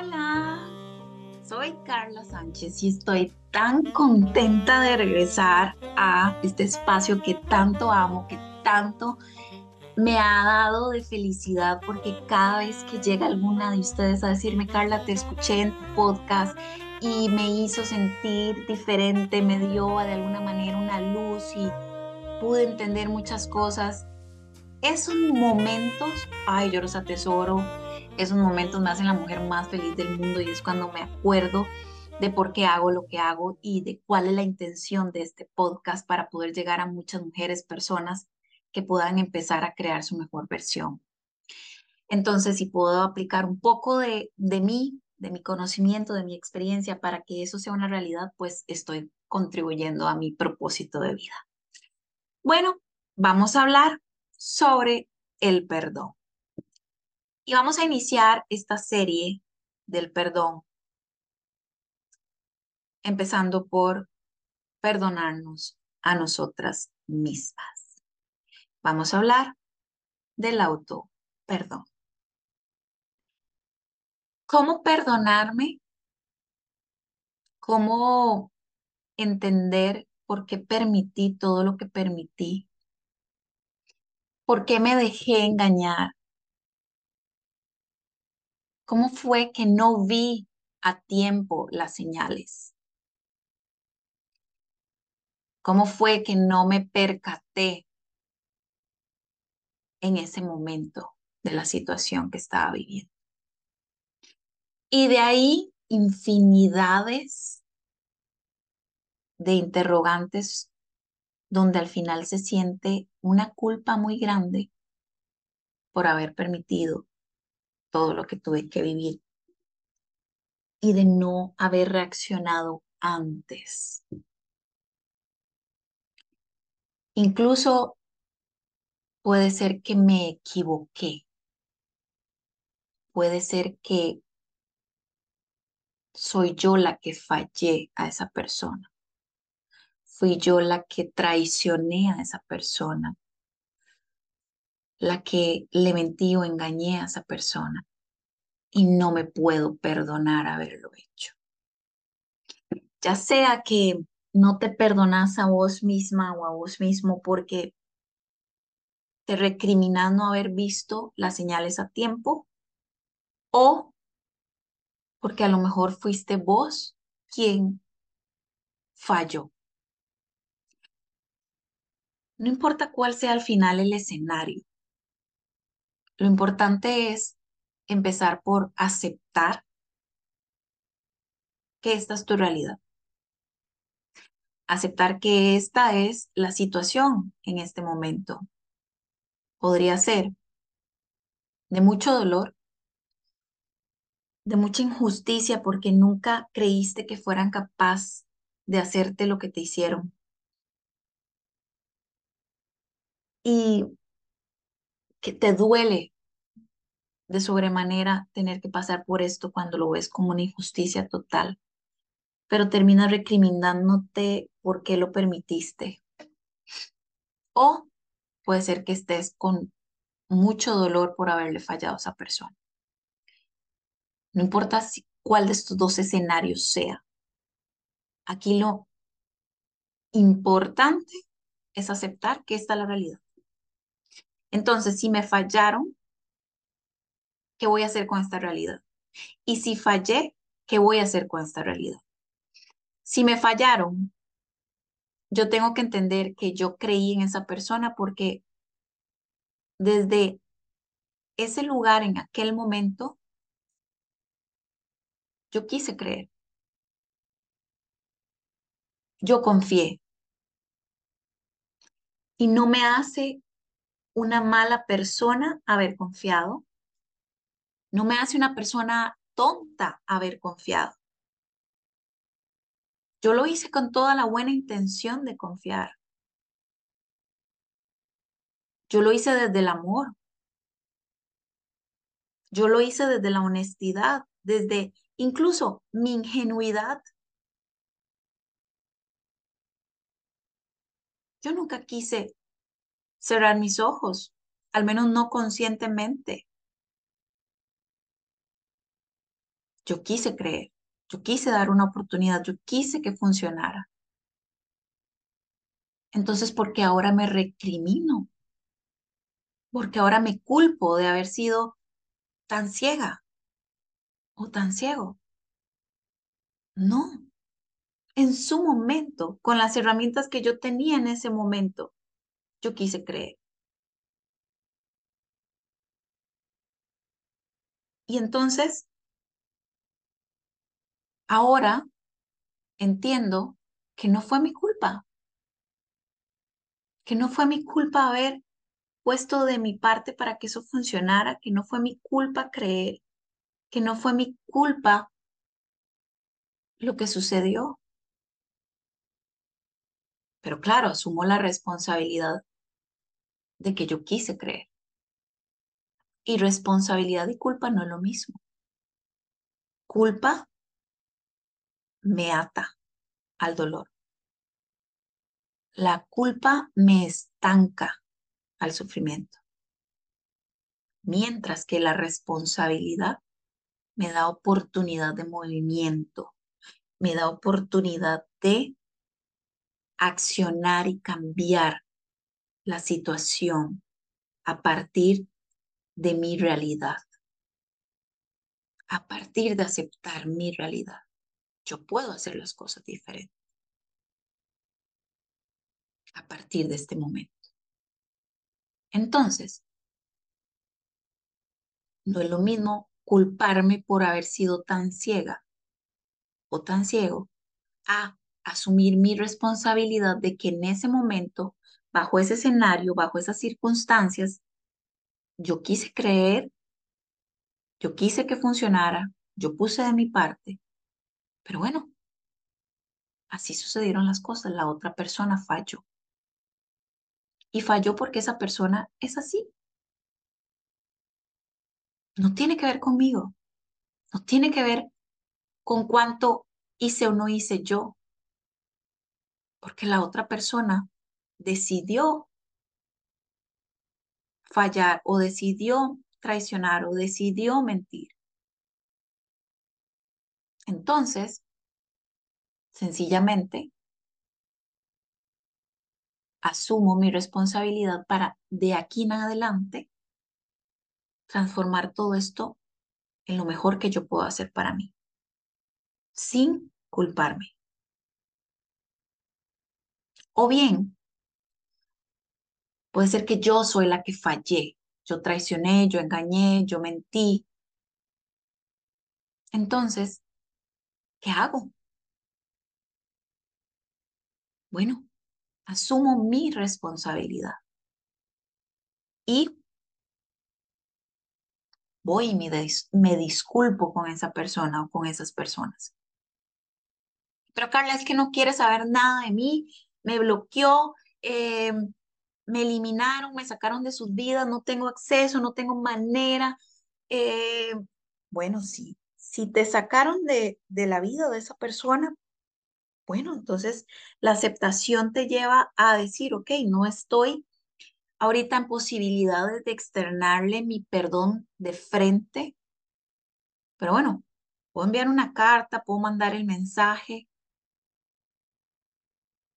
Hola, soy Carla Sánchez y estoy tan contenta de regresar a este espacio que tanto amo, que tanto me ha dado de felicidad porque cada vez que llega alguna de ustedes a decirme, Carla, te escuché en tu podcast y me hizo sentir diferente, me dio de alguna manera una luz y pude entender muchas cosas. Esos momentos, ay, yo los atesoro esos momentos me hacen la mujer más feliz del mundo y es cuando me acuerdo de por qué hago lo que hago y de cuál es la intención de este podcast para poder llegar a muchas mujeres, personas que puedan empezar a crear su mejor versión. Entonces, si puedo aplicar un poco de, de mí, de mi conocimiento, de mi experiencia para que eso sea una realidad, pues estoy contribuyendo a mi propósito de vida. Bueno, vamos a hablar sobre el perdón. Y vamos a iniciar esta serie del perdón, empezando por perdonarnos a nosotras mismas. Vamos a hablar del auto perdón. ¿Cómo perdonarme? ¿Cómo entender por qué permití todo lo que permití? ¿Por qué me dejé engañar? ¿Cómo fue que no vi a tiempo las señales? ¿Cómo fue que no me percaté en ese momento de la situación que estaba viviendo? Y de ahí infinidades de interrogantes donde al final se siente una culpa muy grande por haber permitido todo lo que tuve que vivir y de no haber reaccionado antes. Incluso puede ser que me equivoqué. Puede ser que soy yo la que fallé a esa persona. Fui yo la que traicioné a esa persona la que le mentí o engañé a esa persona y no me puedo perdonar haberlo hecho. Ya sea que no te perdonas a vos misma o a vos mismo porque te recriminas no haber visto las señales a tiempo o porque a lo mejor fuiste vos quien falló. No importa cuál sea al final el escenario, lo importante es empezar por aceptar que esta es tu realidad. Aceptar que esta es la situación en este momento. Podría ser de mucho dolor, de mucha injusticia porque nunca creíste que fueran capaz de hacerte lo que te hicieron. Y que te duele de sobremanera tener que pasar por esto cuando lo ves como una injusticia total, pero terminas recriminándote por qué lo permitiste. O puede ser que estés con mucho dolor por haberle fallado a esa persona. No importa si, cuál de estos dos escenarios sea. Aquí lo importante es aceptar que esta es la realidad. Entonces, si me fallaron, ¿qué voy a hacer con esta realidad? Y si fallé, ¿qué voy a hacer con esta realidad? Si me fallaron, yo tengo que entender que yo creí en esa persona porque desde ese lugar, en aquel momento, yo quise creer. Yo confié. Y no me hace una mala persona haber confiado. No me hace una persona tonta haber confiado. Yo lo hice con toda la buena intención de confiar. Yo lo hice desde el amor. Yo lo hice desde la honestidad, desde incluso mi ingenuidad. Yo nunca quise cerrar mis ojos, al menos no conscientemente. Yo quise creer, yo quise dar una oportunidad, yo quise que funcionara. Entonces, ¿por qué ahora me recrimino? Porque ahora me culpo de haber sido tan ciega o tan ciego. No, en su momento, con las herramientas que yo tenía en ese momento, yo quise creer. Y entonces, ahora entiendo que no fue mi culpa, que no fue mi culpa haber puesto de mi parte para que eso funcionara, que no fue mi culpa creer, que no fue mi culpa lo que sucedió. Pero claro, asumo la responsabilidad de que yo quise creer. Y responsabilidad y culpa no es lo mismo. Culpa me ata al dolor. La culpa me estanca al sufrimiento. Mientras que la responsabilidad me da oportunidad de movimiento, me da oportunidad de accionar y cambiar la situación a partir de mi realidad, a partir de aceptar mi realidad. Yo puedo hacer las cosas diferentes a partir de este momento. Entonces, no es lo mismo culparme por haber sido tan ciega o tan ciego a asumir mi responsabilidad de que en ese momento, bajo ese escenario, bajo esas circunstancias, yo quise creer, yo quise que funcionara, yo puse de mi parte, pero bueno, así sucedieron las cosas, la otra persona falló. Y falló porque esa persona es así. No tiene que ver conmigo, no tiene que ver con cuánto hice o no hice yo, porque la otra persona decidió fallar o decidió traicionar o decidió mentir. Entonces, sencillamente, asumo mi responsabilidad para de aquí en adelante transformar todo esto en lo mejor que yo puedo hacer para mí, sin culparme. O bien, puede ser que yo soy la que fallé, yo traicioné, yo engañé, yo mentí. Entonces, ¿qué hago? Bueno, asumo mi responsabilidad y voy y me, disculpo con esa persona o con esas personas. Pero Carla, es que no quiere saber nada de mí, me bloqueó, eh, me eliminaron, me sacaron de sus vidas, no tengo acceso, no tengo manera. Eh, bueno, sí, si te sacaron de, de la vida de esa persona, bueno, entonces la aceptación te lleva a decir, ok, no estoy ahorita en posibilidades de externarle mi perdón de frente, pero bueno, puedo enviar una carta, puedo mandar el mensaje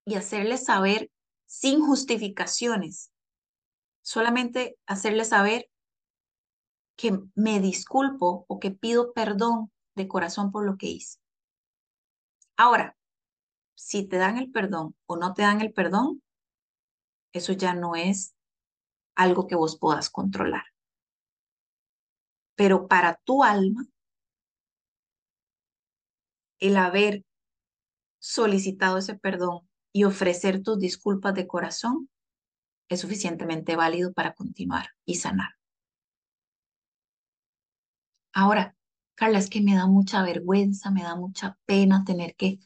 y hacerle saber sin justificaciones, solamente hacerle saber que me disculpo o que pido perdón de corazón por lo que hice. Ahora, si te dan el perdón o no te dan el perdón, eso ya no es algo que vos puedas controlar. Pero para tu alma, el haber solicitado ese perdón y ofrecer tus disculpas de corazón es suficientemente válido para continuar y sanar. Ahora, Carla, es que me da mucha vergüenza, me da mucha pena tener que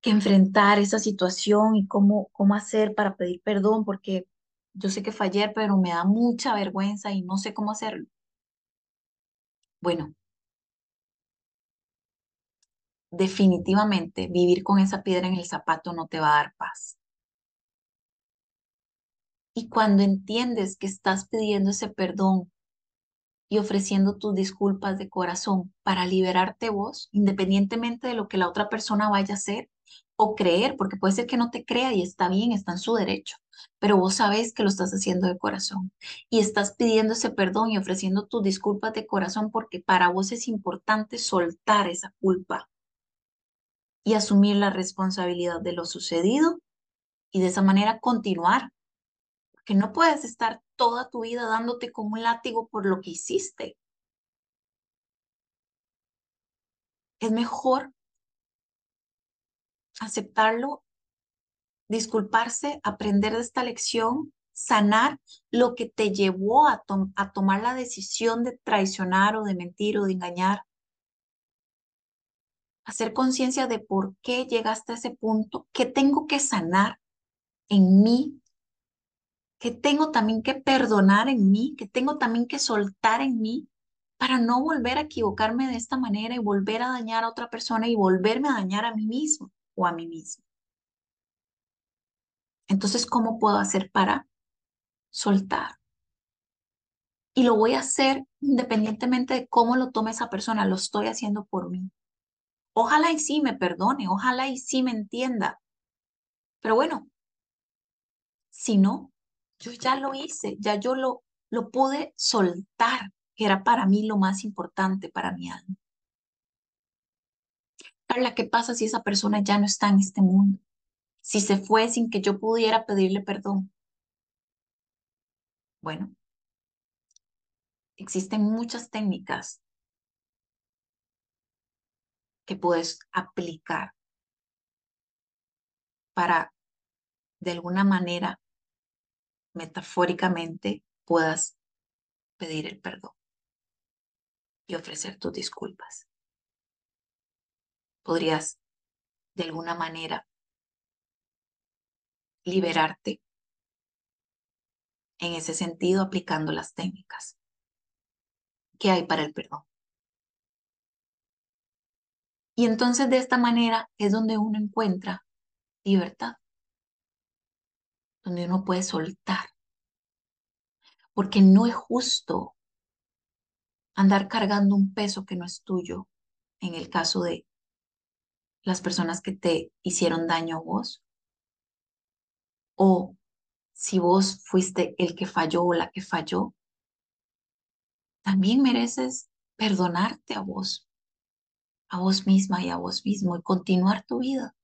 que enfrentar esa situación y cómo, cómo hacer para pedir perdón, porque yo sé que fallé, pero me da mucha vergüenza y no sé cómo hacerlo. Bueno, definitivamente vivir con esa piedra en el zapato no te va a dar paz. Y cuando entiendes que estás pidiendo ese perdón y ofreciendo tus disculpas de corazón para liberarte vos, independientemente de lo que la otra persona vaya a hacer o creer, porque puede ser que no te crea y está bien, está en su derecho, pero vos sabes que lo estás haciendo de corazón y estás pidiendo ese perdón y ofreciendo tus disculpas de corazón porque para vos es importante soltar esa culpa y asumir la responsabilidad de lo sucedido y de esa manera continuar, porque no puedes estar toda tu vida dándote como un látigo por lo que hiciste. Es mejor aceptarlo, disculparse, aprender de esta lección, sanar lo que te llevó a, a tomar la decisión de traicionar o de mentir o de engañar. Hacer conciencia de por qué llegaste a ese punto, qué tengo que sanar en mí, qué tengo también que perdonar en mí, que tengo también que soltar en mí para no volver a equivocarme de esta manera y volver a dañar a otra persona y volverme a dañar a mí mismo o a mí mismo. Entonces, ¿cómo puedo hacer para soltar? Y lo voy a hacer independientemente de cómo lo tome esa persona, lo estoy haciendo por mí. Ojalá y sí me perdone, ojalá y sí me entienda. Pero bueno, si no, yo ya lo hice, ya yo lo, lo pude soltar, que era para mí lo más importante para mi alma. Carla, ¿qué pasa si esa persona ya no está en este mundo? Si se fue sin que yo pudiera pedirle perdón. Bueno, existen muchas técnicas que puedes aplicar para, de alguna manera, metafóricamente, puedas pedir el perdón y ofrecer tus disculpas podrías de alguna manera liberarte en ese sentido aplicando las técnicas que hay para el perdón. Y entonces de esta manera es donde uno encuentra libertad, donde uno puede soltar, porque no es justo andar cargando un peso que no es tuyo en el caso de las personas que te hicieron daño a vos. O si vos fuiste el que falló o la que falló, también mereces perdonarte a vos, a vos misma y a vos mismo y continuar tu vida.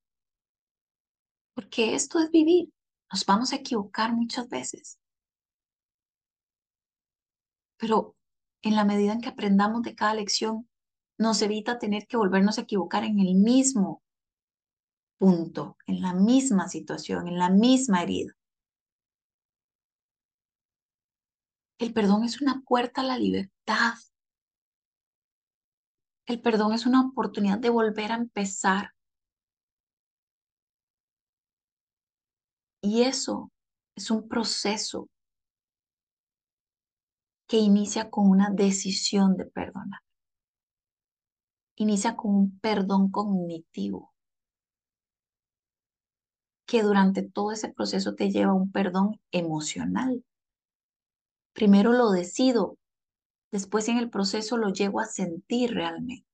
Porque esto es vivir. Nos vamos a equivocar muchas veces. Pero en la medida en que aprendamos de cada lección, nos evita tener que volvernos a equivocar en el mismo punto, en la misma situación, en la misma herida. El perdón es una puerta a la libertad. El perdón es una oportunidad de volver a empezar. Y eso es un proceso que inicia con una decisión de perdonar inicia con un perdón cognitivo, que durante todo ese proceso te lleva a un perdón emocional. Primero lo decido, después en el proceso lo llego a sentir realmente.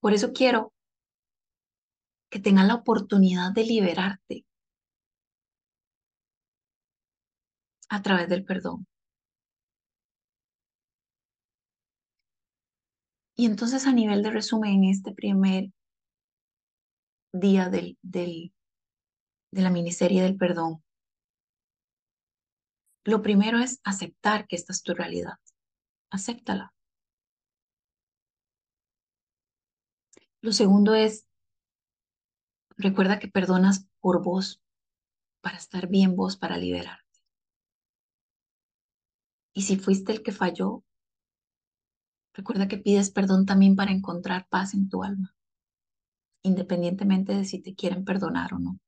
Por eso quiero que tengas la oportunidad de liberarte a través del perdón. Y entonces a nivel de resumen, en este primer día del, del, de la miniserie del perdón, lo primero es aceptar que esta es tu realidad. Acéptala. Lo segundo es, recuerda que perdonas por vos, para estar bien vos, para liberarte. Y si fuiste el que falló, Recuerda que pides perdón también para encontrar paz en tu alma, independientemente de si te quieren perdonar o no.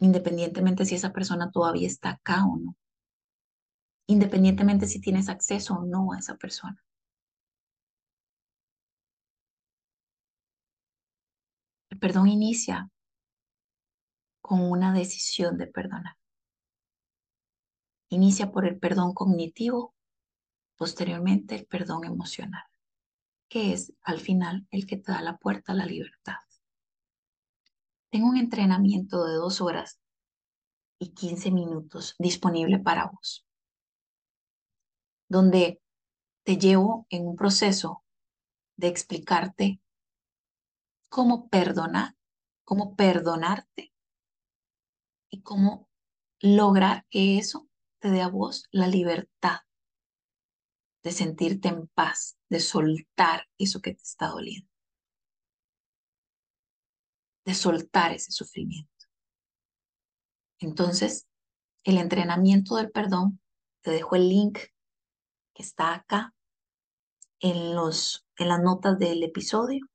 Independientemente si esa persona todavía está acá o no. Independientemente si tienes acceso o no a esa persona. El perdón inicia con una decisión de perdonar. Inicia por el perdón cognitivo, posteriormente el perdón emocional, que es al final el que te da la puerta a la libertad. Tengo un entrenamiento de dos horas y 15 minutos disponible para vos, donde te llevo en un proceso de explicarte cómo perdonar, cómo perdonarte y cómo lograr que eso te dé a vos la libertad de sentirte en paz, de soltar eso que te está doliendo, de soltar ese sufrimiento. Entonces, el entrenamiento del perdón, te dejo el link que está acá en, los, en las notas del episodio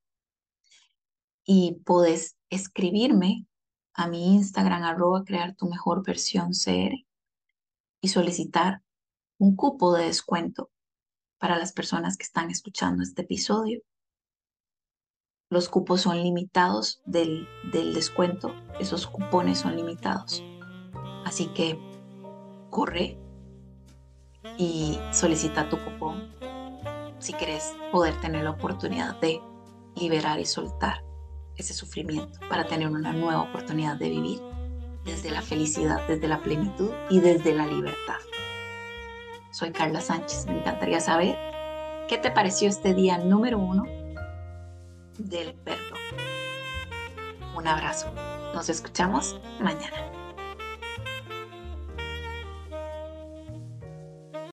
y puedes escribirme a mi Instagram arroba crear tu mejor versión CR y solicitar un cupo de descuento para las personas que están escuchando este episodio. Los cupos son limitados del, del descuento, esos cupones son limitados. Así que corre y solicita tu cupón si quieres poder tener la oportunidad de liberar y soltar ese sufrimiento para tener una nueva oportunidad de vivir desde la felicidad, desde la plenitud y desde la libertad. Soy Carla Sánchez, me encantaría saber qué te pareció este día número uno del perdón. Un abrazo, nos escuchamos mañana.